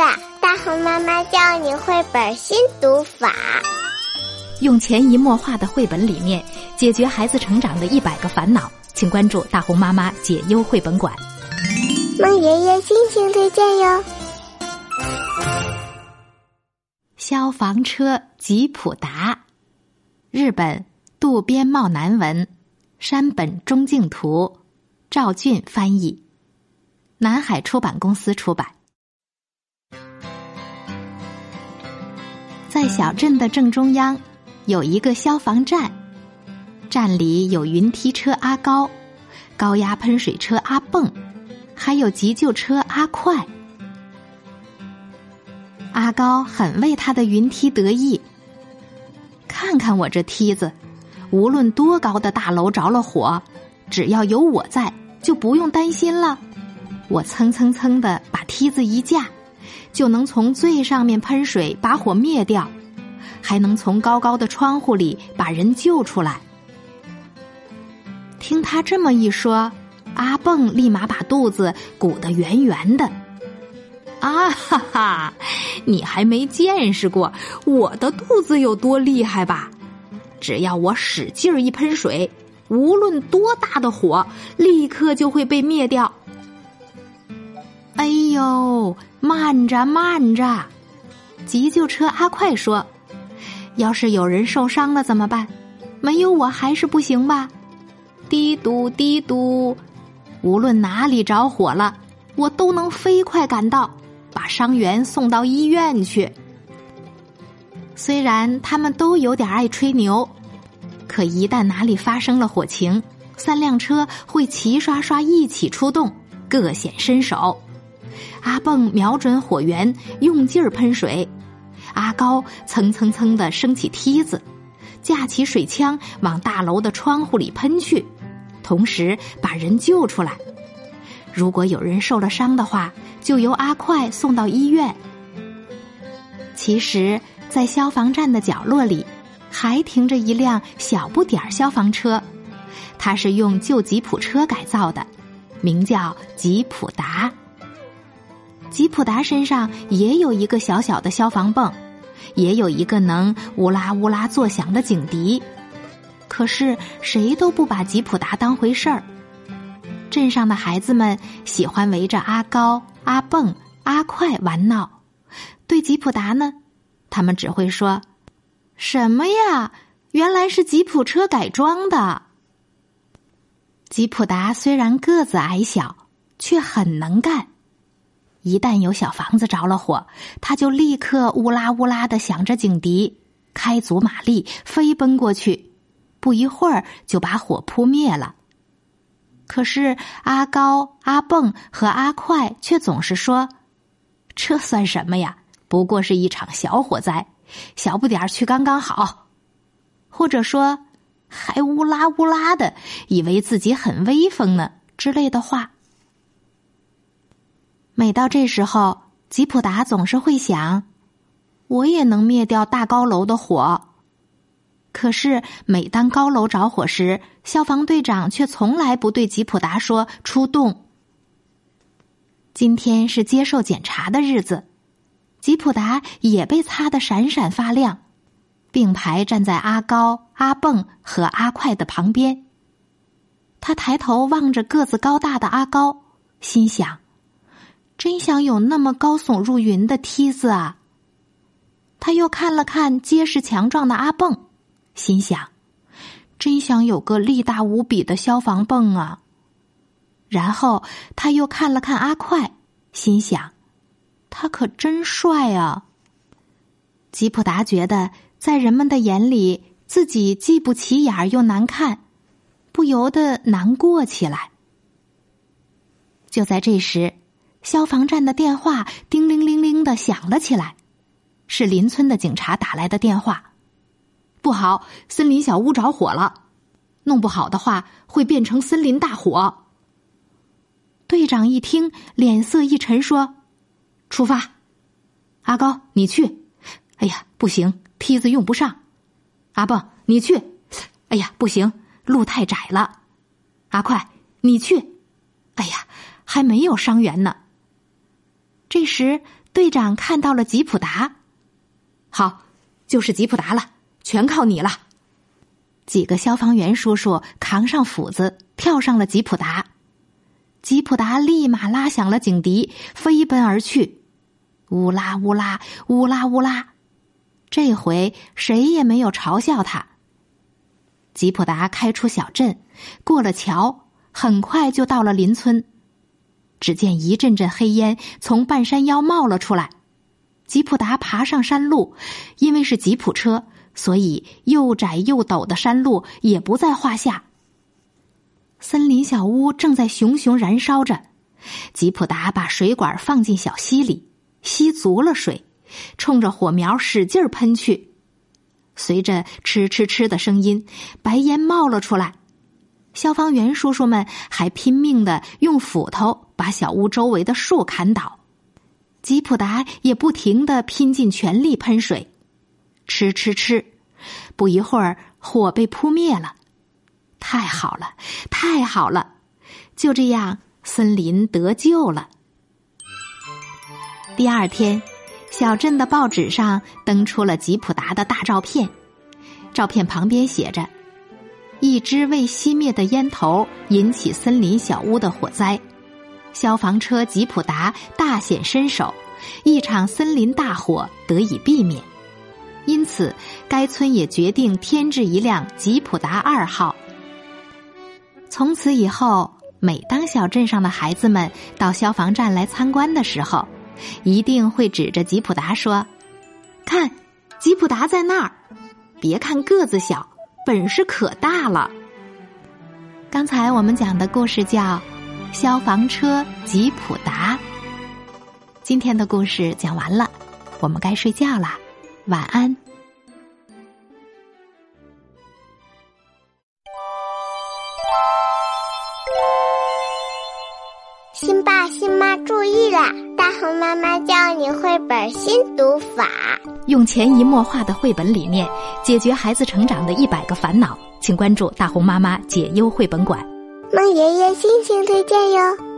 大红妈妈教你绘本新读法，用潜移默化的绘本理念解决孩子成长的一百个烦恼。请关注大红妈妈解忧绘本馆。孟爷爷心情推荐哟。消防车吉普达，日本渡边茂男文，山本中敬图，赵俊翻译，南海出版公司出版。在小镇的正中央，有一个消防站，站里有云梯车阿高、高压喷水车阿蹦，还有急救车阿快。阿高很为他的云梯得意。看看我这梯子，无论多高的大楼着了火，只要有我在，就不用担心了。我蹭蹭蹭的把梯子一架。就能从最上面喷水把火灭掉，还能从高高的窗户里把人救出来。听他这么一说，阿蹦立马把肚子鼓得圆圆的。啊哈哈，你还没见识过我的肚子有多厉害吧？只要我使劲儿一喷水，无论多大的火，立刻就会被灭掉。哎呦！慢着，慢着！急救车阿快说：“要是有人受伤了怎么办？没有我还是不行吧？”滴嘟滴嘟，无论哪里着火了，我都能飞快赶到，把伤员送到医院去。虽然他们都有点爱吹牛，可一旦哪里发生了火情，三辆车会齐刷刷一起出动，各显身手。阿蹦瞄准火源，用劲儿喷水；阿高蹭蹭蹭的升起梯子，架起水枪往大楼的窗户里喷去，同时把人救出来。如果有人受了伤的话，就由阿快送到医院。其实，在消防站的角落里，还停着一辆小不点儿消防车，它是用旧吉普车改造的，名叫吉普达。吉普达身上也有一个小小的消防泵，也有一个能乌拉乌拉作响的警笛，可是谁都不把吉普达当回事儿。镇上的孩子们喜欢围着阿高、阿蹦、阿快玩闹，对吉普达呢，他们只会说：“什么呀？原来是吉普车改装的。”吉普达虽然个子矮小，却很能干。一旦有小房子着了火，他就立刻乌拉乌拉的响着警笛，开足马力飞奔过去，不一会儿就把火扑灭了。可是阿高、阿蹦和阿快却总是说：“这算什么呀？不过是一场小火灾，小不点儿去刚刚好。”或者说，还乌拉乌拉的，以为自己很威风呢之类的话。每到这时候，吉普达总是会想：“我也能灭掉大高楼的火。”可是，每当高楼着火时，消防队长却从来不对吉普达说“出动”。今天是接受检查的日子，吉普达也被擦得闪闪发亮，并排站在阿高、阿蹦和阿快的旁边。他抬头望着个子高大的阿高，心想。真想有那么高耸入云的梯子啊！他又看了看结实强壮的阿蹦，心想：真想有个力大无比的消防泵啊！然后他又看了看阿快，心想：他可真帅啊！吉普达觉得，在人们的眼里，自己既不起眼又难看，不由得难过起来。就在这时。消防站的电话叮铃铃铃的响了起来，是邻村的警察打来的电话。不好，森林小屋着火了，弄不好的话会变成森林大火。队长一听，脸色一沉，说：“出发。”阿高，你去。哎呀，不行，梯子用不上。阿蹦，你去。哎呀，不行，路太窄了。阿快，你去。哎呀，还没有伤员呢。这时，队长看到了吉普达，好，就是吉普达了，全靠你了。几个消防员叔叔扛上斧子，跳上了吉普达。吉普达立马拉响了警笛，飞奔而去。乌拉乌拉，乌拉乌拉，这回谁也没有嘲笑他。吉普达开出小镇，过了桥，很快就到了邻村。只见一阵阵黑烟从半山腰冒了出来。吉普达爬上山路，因为是吉普车，所以又窄又陡的山路也不在话下。森林小屋正在熊熊燃烧着，吉普达把水管放进小溪里，吸足了水，冲着火苗使劲喷去。随着哧哧哧的声音，白烟冒了出来。消防员叔叔们还拼命的用斧头把小屋周围的树砍倒。吉普达也不停的拼尽全力喷水，吃吃吃，不一会儿火被扑灭了。太好了，太好了！就这样，森林得救了。第二天，小镇的报纸上登出了吉普达的大照片，照片旁边写着：“一只未熄灭的烟头引起森林小屋的火灾，消防车吉普达大显身手，一场森林大火得以避免。因此，该村也决定添置一辆吉普达二号。”从此以后，每当小镇上的孩子们到消防站来参观的时候，一定会指着吉普达说：“看，吉普达在那儿！别看个子小，本事可大了。”刚才我们讲的故事叫《消防车吉普达》。今天的故事讲完了，我们该睡觉啦，晚安。新爸新妈注意啦！大红妈妈教你绘本新读法，用潜移默化的绘本理念解决孩子成长的一百个烦恼。请关注大红妈妈解忧绘本馆。孟爷爷心情推荐哟。